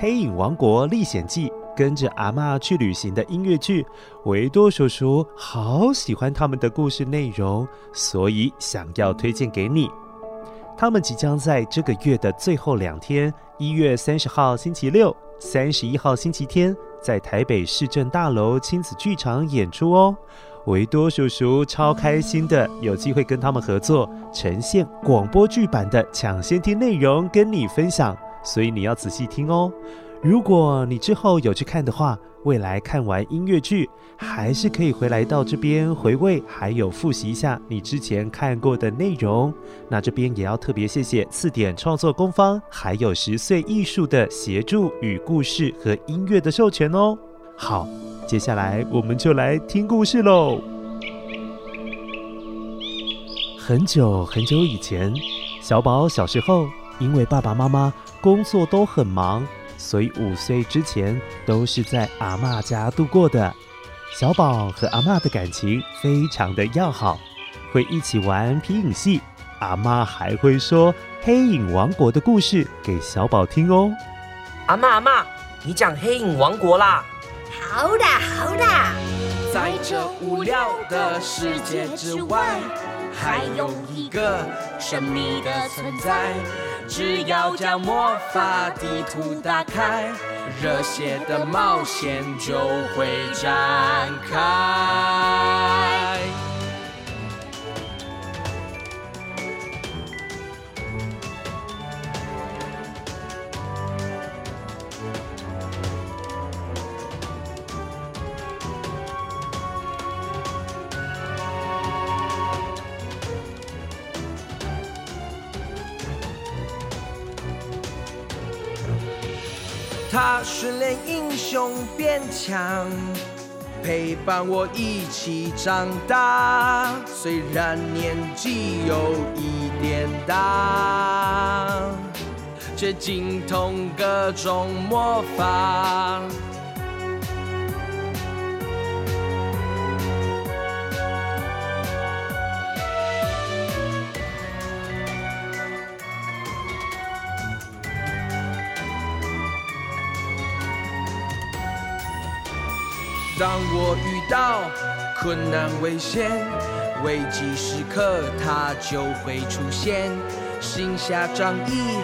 黑影王国历险记》，跟着阿嬷去旅行的音乐剧，维多叔叔好喜欢他们的故事内容，所以想要推荐给你。他们即将在这个月的最后两天，一月三十号星期六、三十一号星期天，在台北市政大楼亲子剧场演出哦。维多叔叔超开心的，有机会跟他们合作，呈现广播剧版的抢先听内容跟你分享，所以你要仔细听哦。如果你之后有去看的话，未来看完音乐剧，还是可以回来到这边回味，还有复习一下你之前看过的内容。那这边也要特别谢谢四点创作工坊，还有十岁艺术的协助与故事和音乐的授权哦。好。接下来我们就来听故事喽。很久很久以前，小宝小时候因为爸爸妈妈工作都很忙，所以五岁之前都是在阿妈家度过的。小宝和阿妈的感情非常的要好，会一起玩皮影戏。阿妈还会说黑影王国的故事给小宝听哦。阿妈阿妈，你讲黑影王国啦？好啦，好啦。在这无聊的世界之外，还有一个神秘的存在。只要将魔法地图打开，热血的冒险就会展开。他训练英雄变强，陪伴我一起长大。虽然年纪有一点大，却精通各种魔法。当我遇到困难危险、危机时刻，他就会出现，行侠仗义，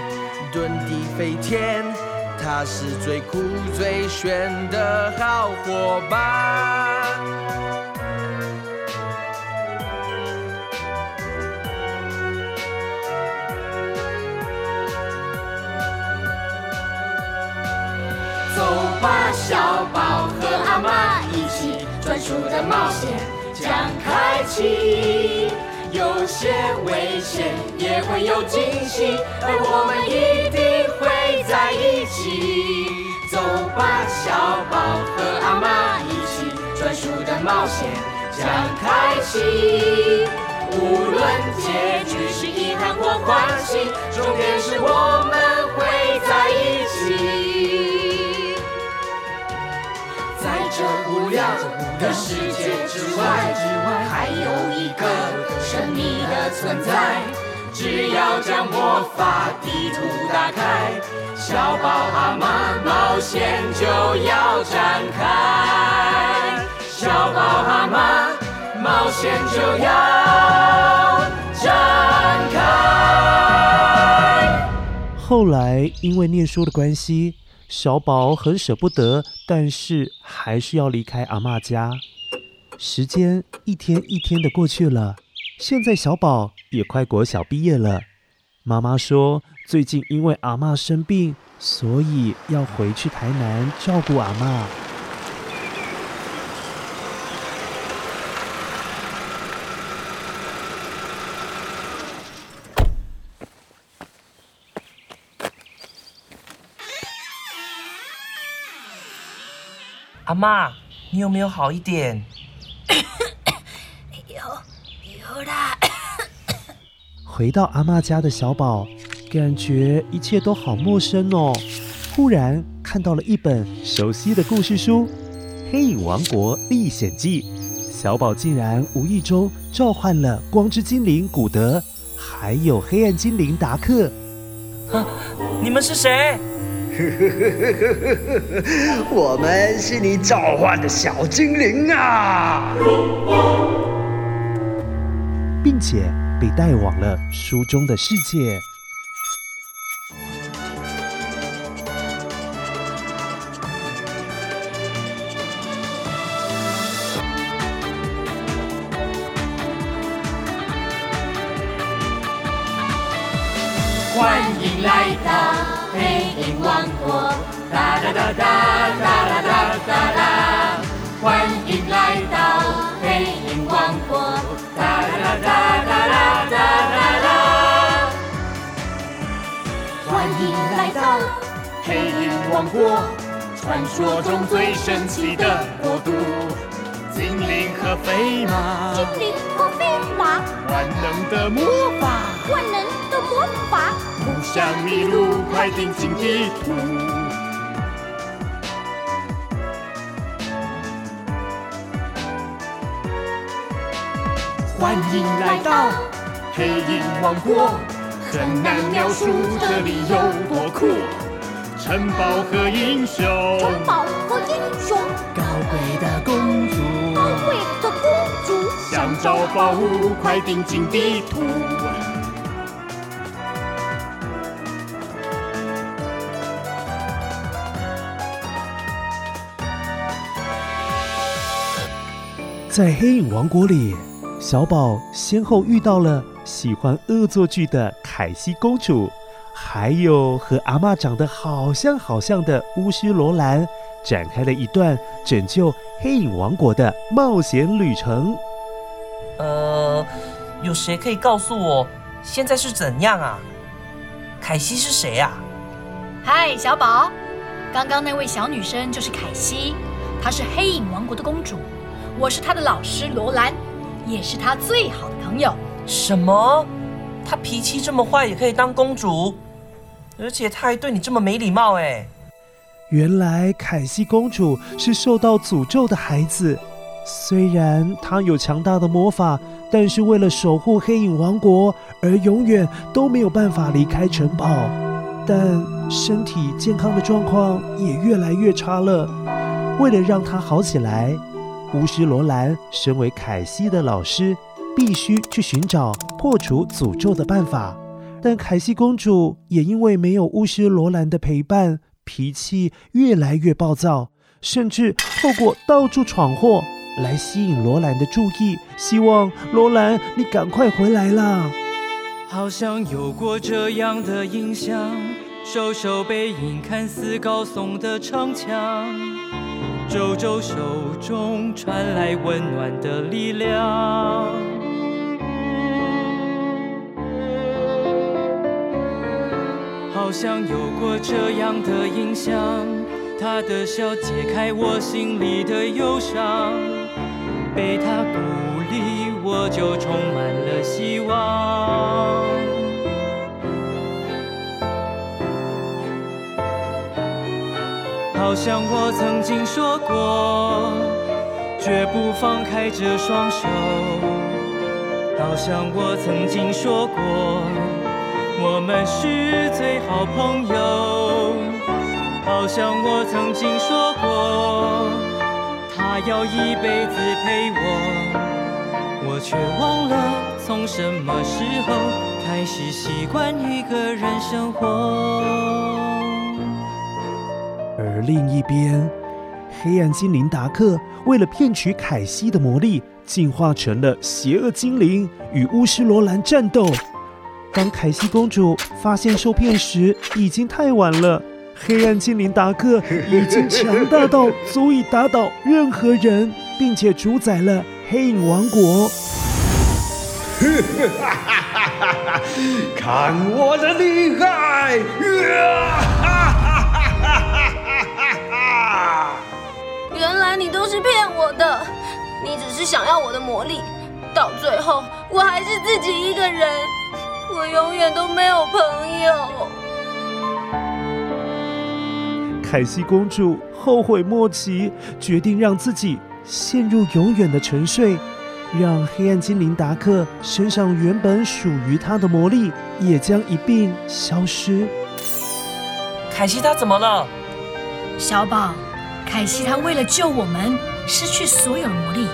遁地飞天，他是最酷最炫的好伙伴。走吧，小宝和。专属的冒险将开启，有些危险也会有惊喜，而我们一定会在一起。走吧，小宝和阿妈一起，专属的冒险将开启。无论结局是遗憾或欢喜，重点是我们会在一起。这无聊的世界之外之外，还有一个神秘的存在。只要将魔法地图打开，小宝阿妈冒险就要展开。小宝阿妈冒险就要展开。后来因为念书的关系，小宝很舍不得，但是还是要离开阿嬷家。时间一天一天的过去了，现在小宝也快国小毕业了。妈妈说，最近因为阿嬷生病，所以要回去台南照顾阿嬷。阿妈，你有没有好一点？有，有啦。回到阿妈家的小宝，感觉一切都好陌生哦。忽然看到了一本熟悉的故事书《黑影王国历险记》，小宝竟然无意中召唤了光之精灵古德，还有黑暗精灵达克。啊，你们是谁？我们是你召唤的小精灵啊，并且被带往了书中的世界。欢迎来到。黑影王国，哒哒哒哒哒哒哒哒哒！欢迎来到黑影王国，哒哒哒哒哒哒哒哒！欢迎来到黑影王国，传说中最神奇的国度，精灵和飞马，精灵和飞马，万能的魔法，万能的魔法。不想迷路，快盯紧地图。欢迎来到黑影王国，很难描述这里有多酷。城堡和英雄，城堡和英雄，高贵的公找宝物，快盯紧地图。在黑影王国里，小宝先后遇到了喜欢恶作剧的凯西公主，还有和阿嬷长得好像好像的巫师罗兰，展开了一段拯救黑影王国的冒险旅程。呃，有谁可以告诉我现在是怎样啊？凯西是谁啊？嗨，小宝，刚刚那位小女生就是凯西，她是黑影王国的公主。我是她的老师罗兰，也是她最好的朋友。什么？她脾气这么坏也可以当公主？而且她还对你这么没礼貌哎！原来凯西公主是受到诅咒的孩子，虽然他有强大的魔法，但是为了守护黑影王国而永远都没有办法离开城堡。但身体健康的状况也越来越差了。为了让他好起来。巫师罗兰身为凯西的老师，必须去寻找破除诅咒的办法。但凯西公主也因为没有巫师罗兰的陪伴，脾气越来越暴躁，甚至透过到处闯祸来吸引罗兰的注意，希望罗兰你赶快回来啦。好像有过这样的印象，瘦瘦背影，看似高耸的长墙。皱皱手中传来温暖的力量，好像有过这样的印象。他的笑解开我心里的忧伤，被他鼓励，我就充满了希望。好像我曾经说过，绝不放开这双手。好像我曾经说过，我们是最好朋友。好像我曾经说过，他要一辈子陪我，我却忘了。从什么时候开始习惯一个人生活？而另一边，黑暗精灵达克为了骗取凯西的魔力，进化成了邪恶精灵，与巫师罗兰战斗。当凯西公主发现受骗时，已经太晚了。黑暗精灵达克 已经强大到足以打倒任何人，并且主宰了黑影王国。看我的厉害！哈哈哈哈哈！原来你都是骗我的，你只是想要我的魔力，到最后我还是自己一个人，我永远都没有朋友。凯西公主后悔莫及，决定让自己陷入永远的沉睡。让黑暗精灵达克身上原本属于他的魔力也将一并消失。凯西他怎么了？小宝，凯西他为了救我们，失去所有的魔力，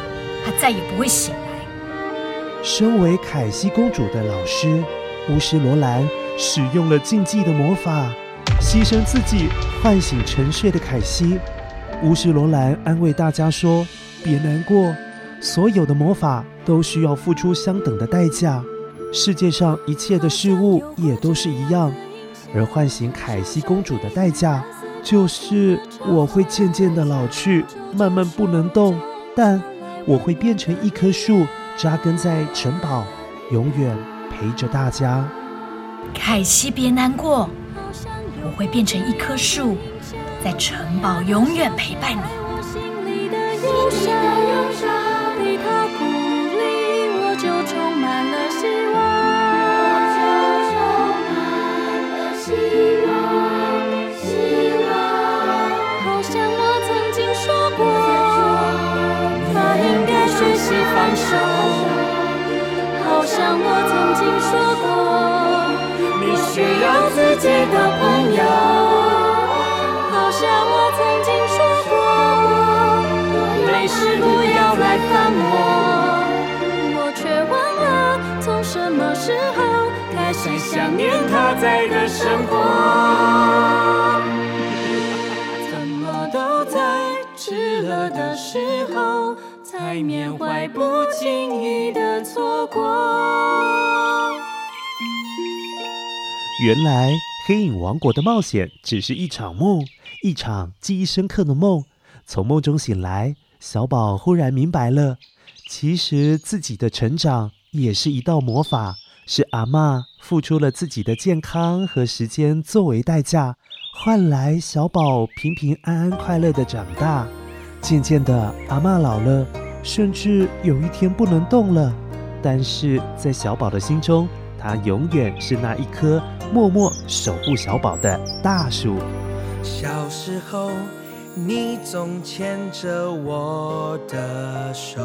他再也不会醒来。身为凯西公主的老师，巫师罗兰使用了禁忌的魔法，牺牲自己唤醒沉睡的凯西。巫师罗兰安慰大家说：“别难过。”所有的魔法都需要付出相等的代价，世界上一切的事物也都是一样。而唤醒凯西公主的代价，就是我会渐渐的老去，慢慢不能动，但我会变成一棵树，扎根在城堡，永远陪着大家。凯西，别难过，我会变成一棵树，在城堡永远陪伴你。放手，好像我曾经说过，需要自己的朋友。好像我曾经说过，没事不要来烦我。我却忘了从什么时候开始想念他在的生活。怎么都在迟了的时候。才缅怀不经意的错过。原来黑影王国的冒险只是一场梦，一场记忆深刻的梦。从梦中醒来，小宝忽然明白了，其实自己的成长也是一道魔法，是阿嬷付出了自己的健康和时间作为代价，换来小宝平平安安、快乐的长大。渐渐的，阿嬷老了。甚至有一天不能动了，但是在小宝的心中，它永远是那一棵默默守护小宝的大树。小时候，你总牵着我的手，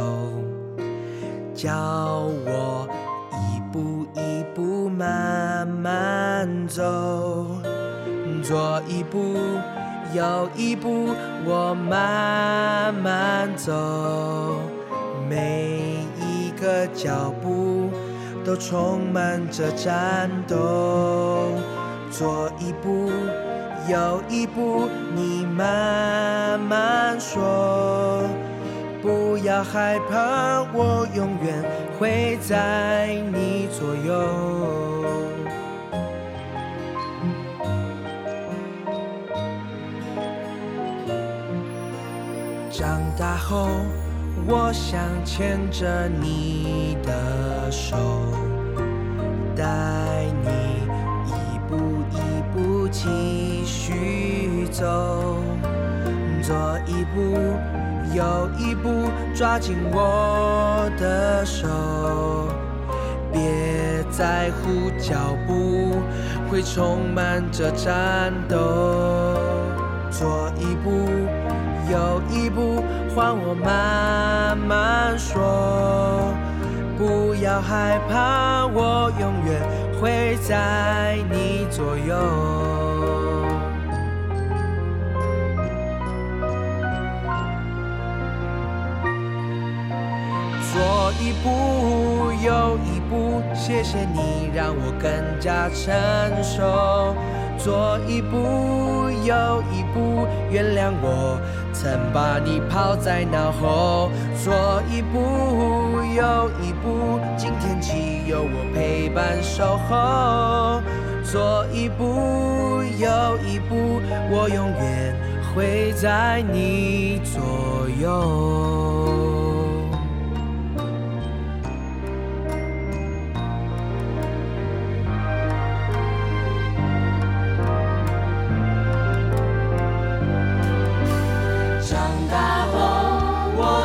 教我一步一步慢慢走，左一步。右一步，我慢慢走，每一个脚步都充满着战斗。左一步，右一步，你慢慢说，不要害怕，我永远会在你左右。长大后，我想牵着你的手，带你一步一步继续走，左一步，右一步，抓紧我的手，别在乎脚步会充满着战斗，左一步。右一步，换我慢慢说，不要害怕，我永远会在你左右。做一步又一步，谢谢你让我更加成熟。左一步又一步，原谅我曾把你抛在脑后。左一步又一步，今天起有我陪伴守候。左一步又一步，我永远会在你左右。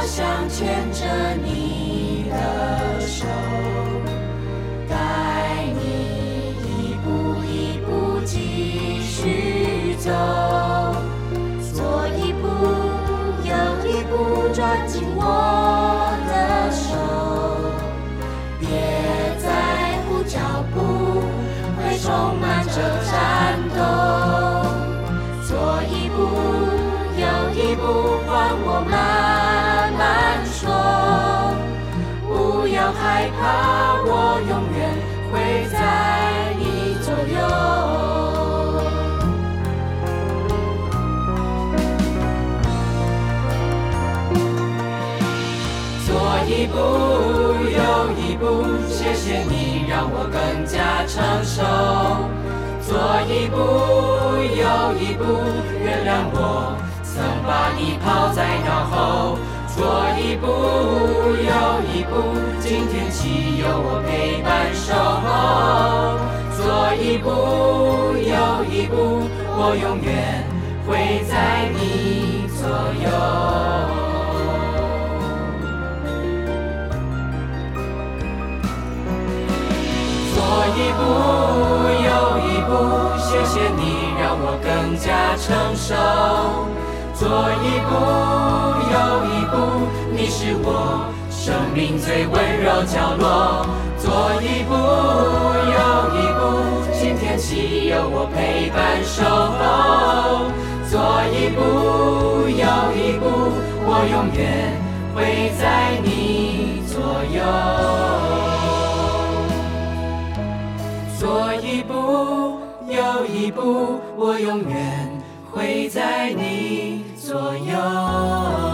我想牵着你的手，带你一步一步继续走，左一步，右一步，抓紧我。怕，我永远会在你左右。做一步又一步，谢谢你让我更加成熟。做一步又一步，原谅我曾把你抛在脑后。左一步又一步，今天起有我陪伴守候。左一步又一步，我永远会在你左右。左一步又一步，谢谢你让我更加成熟。左一步步，你是我生命最温柔角落。做一步又一步，今天起有我陪伴守候。做一步又一步，我永远会在你左右。做一步又一步，我永远会在你左右。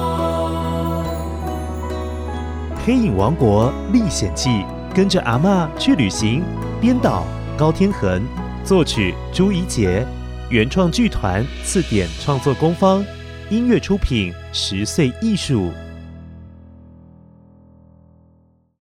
黑影王国历险记，跟着阿嬷去旅行。编导高天恒，作曲朱怡洁，原创剧团次点创作工坊，音乐出品十岁艺术。